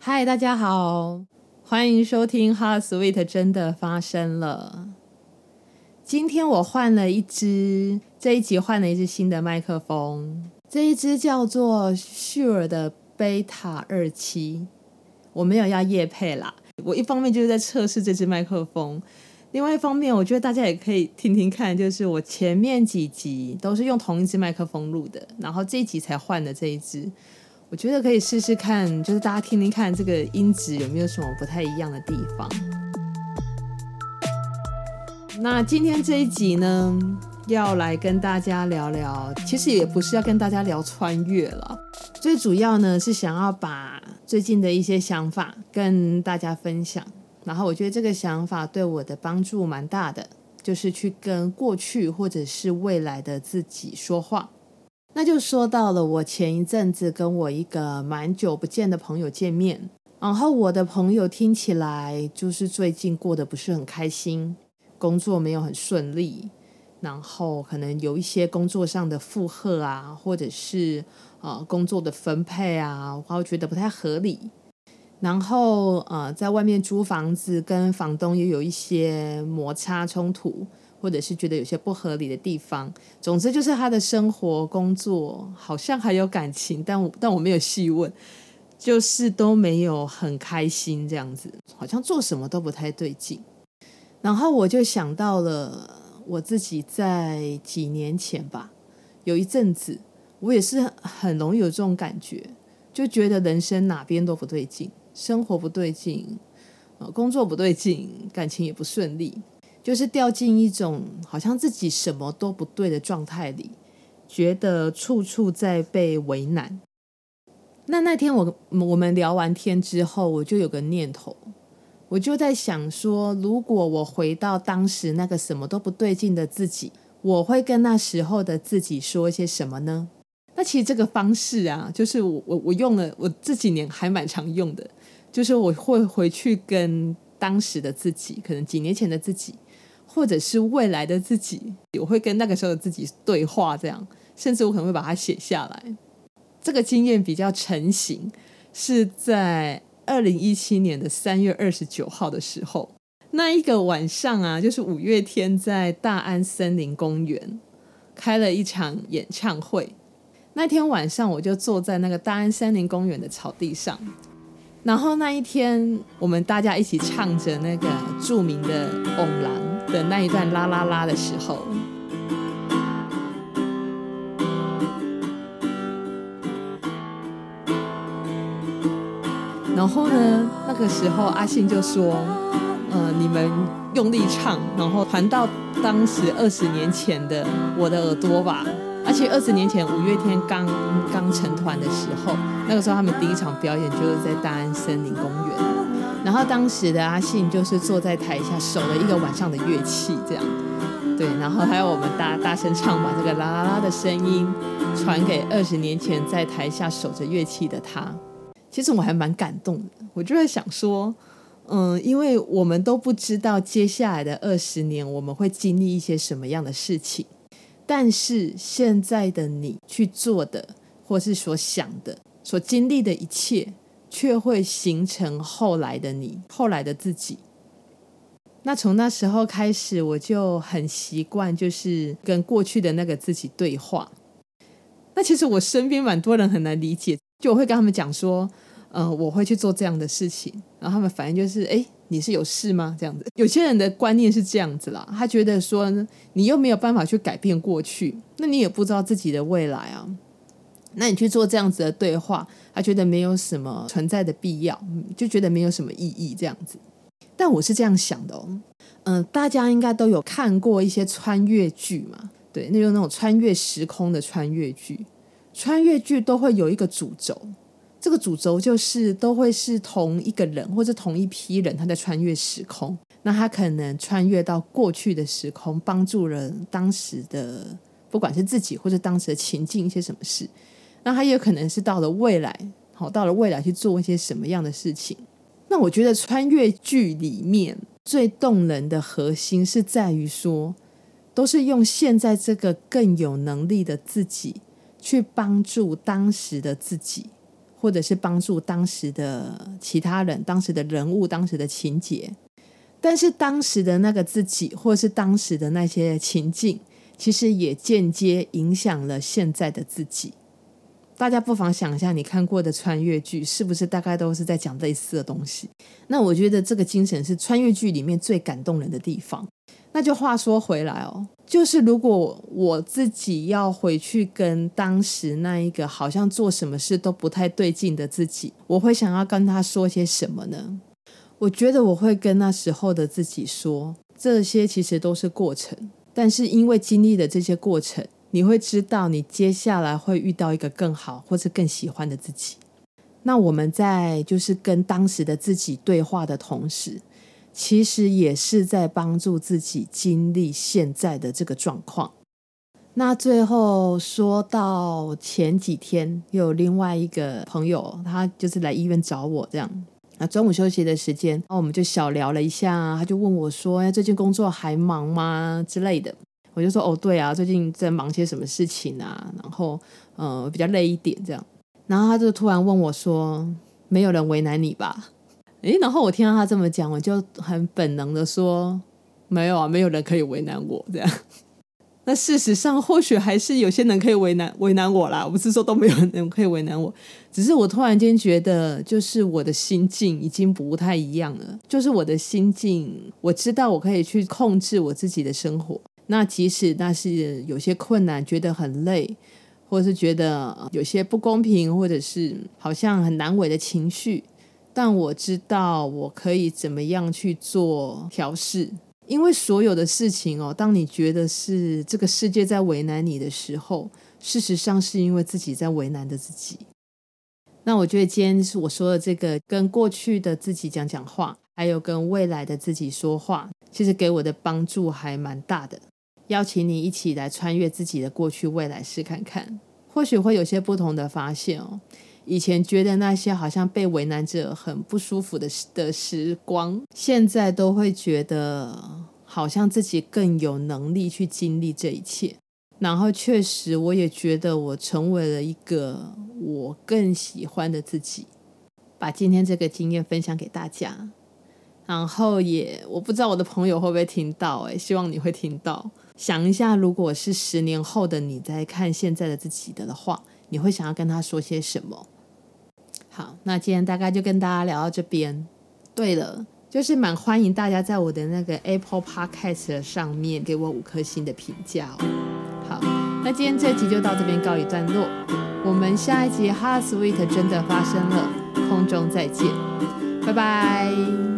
嗨，大家好，欢迎收听《Hot Sweet 真的发生了》。今天我换了一支，这一集换了一支新的麦克风，这一支叫做 Sure 的 Beta 二七。我没有要夜配啦，我一方面就是在测试这支麦克风，另外一方面我觉得大家也可以听听看，就是我前面几集都是用同一支麦克风录的，然后这一集才换的这一支。我觉得可以试试看，就是大家听听看这个音质有没有什么不太一样的地方。那今天这一集呢，要来跟大家聊聊，其实也不是要跟大家聊穿越了，最主要呢是想要把最近的一些想法跟大家分享。然后我觉得这个想法对我的帮助蛮大的，就是去跟过去或者是未来的自己说话。那就说到了，我前一阵子跟我一个蛮久不见的朋友见面，然后我的朋友听起来就是最近过得不是很开心，工作没有很顺利，然后可能有一些工作上的负荷啊，或者是呃工作的分配啊，我觉得不太合理，然后呃在外面租房子跟房东也有一些摩擦冲突。或者是觉得有些不合理的地方，总之就是他的生活、工作好像还有感情，但我但我没有细问，就是都没有很开心这样子，好像做什么都不太对劲。然后我就想到了我自己在几年前吧，有一阵子我也是很容易有这种感觉，就觉得人生哪边都不对劲，生活不对劲，呃，工作不对劲，感情也不顺利。就是掉进一种好像自己什么都不对的状态里，觉得处处在被为难。那那天我我们聊完天之后，我就有个念头，我就在想说，如果我回到当时那个什么都不对劲的自己，我会跟那时候的自己说一些什么呢？那其实这个方式啊，就是我我我用了，我这几年还蛮常用的，就是我会回去跟当时的自己，可能几年前的自己。或者是未来的自己，我会跟那个时候的自己对话，这样，甚至我可能会把它写下来。这个经验比较成型，是在二零一七年的三月二十九号的时候，那一个晚上啊，就是五月天在大安森林公园开了一场演唱会。那天晚上，我就坐在那个大安森林公园的草地上。然后那一天，我们大家一起唱着那个著名的《旺人》的那一段啦啦啦的时候，然后呢，那个时候阿信就说：“呃，你们用力唱，然后传到当时二十年前的我的耳朵吧。”而且二十年前五月天刚刚成团的时候，那个时候他们第一场表演就是在大安森林公园，然后当时的阿信就是坐在台下守了一个晚上的乐器，这样，对，然后还有我们大大声唱把这个啦啦啦的声音传给二十年前在台下守着乐器的他。其实我还蛮感动的，我就会想说，嗯，因为我们都不知道接下来的二十年我们会经历一些什么样的事情。但是现在的你去做的，或是所想的、所经历的一切，却会形成后来的你、后来的自己。那从那时候开始，我就很习惯，就是跟过去的那个自己对话。那其实我身边蛮多人很难理解，就我会跟他们讲说，呃，我会去做这样的事情，然后他们反应就是，哎。你是有事吗？这样子，有些人的观念是这样子啦。他觉得说，你又没有办法去改变过去，那你也不知道自己的未来啊。那你去做这样子的对话，他觉得没有什么存在的必要，就觉得没有什么意义这样子。但我是这样想的哦，嗯、大家应该都有看过一些穿越剧嘛，对，那种那种穿越时空的穿越剧，穿越剧都会有一个主轴。这个主轴就是都会是同一个人或者同一批人，他在穿越时空。那他可能穿越到过去的时空，帮助人当时的不管是自己或者当时的情境一些什么事。那他也有可能是到了未来，好，到了未来去做一些什么样的事情。那我觉得穿越剧里面最动人的核心是在于说，都是用现在这个更有能力的自己去帮助当时的自己。或者是帮助当时的其他人、当时的人物、当时的情节。但是当时的那个自己，或是当时的那些情境，其实也间接影响了现在的自己。大家不妨想一下，你看过的穿越剧，是不是大概都是在讲类似的东西？那我觉得这个精神是穿越剧里面最感动人的地方。那就话说回来哦，就是如果我自己要回去跟当时那一个好像做什么事都不太对劲的自己，我会想要跟他说些什么呢？我觉得我会跟那时候的自己说，这些其实都是过程，但是因为经历了这些过程，你会知道你接下来会遇到一个更好或者更喜欢的自己。那我们在就是跟当时的自己对话的同时，其实也是在帮助自己经历现在的这个状况。那最后说到前几天，有另外一个朋友，他就是来医院找我这样。那中午休息的时间，那我们就小聊了一下。他就问我说：“哎，最近工作还忙吗？”之类的。我就说：“哦，对啊，最近在忙些什么事情啊？然后，呃，比较累一点这样。”然后他就突然问我说：“没有人为难你吧？”诶，然后我听到他这么讲，我就很本能的说：“没有啊，没有人可以为难我这样。”那事实上，或许还是有些人可以为难为难我啦。我不是说都没有人可以为难我，只是我突然间觉得，就是我的心境已经不太一样了。就是我的心境，我知道我可以去控制我自己的生活。那即使那是有些困难，觉得很累，或者是觉得有些不公平，或者是好像很难为的情绪，但我知道我可以怎么样去做调试。因为所有的事情哦，当你觉得是这个世界在为难你的时候，事实上是因为自己在为难的自己。那我觉得今天是我说的这个，跟过去的自己讲讲话，还有跟未来的自己说话，其实给我的帮助还蛮大的。邀请你一起来穿越自己的过去、未来试看看，或许会有些不同的发现哦。以前觉得那些好像被为难着很不舒服的的时光，现在都会觉得好像自己更有能力去经历这一切。然后确实，我也觉得我成为了一个我更喜欢的自己。把今天这个经验分享给大家，然后也我不知道我的朋友会不会听到，诶，希望你会听到。想一下，如果是十年后的你在看现在的自己的话，你会想要跟他说些什么？好，那今天大概就跟大家聊到这边。对了，就是蛮欢迎大家在我的那个 Apple Podcast 上面给我五颗星的评价哦。好，那今天这集就到这边告一段落，我们下一集 Heart Sweet 真的发生了，空中再见，拜拜。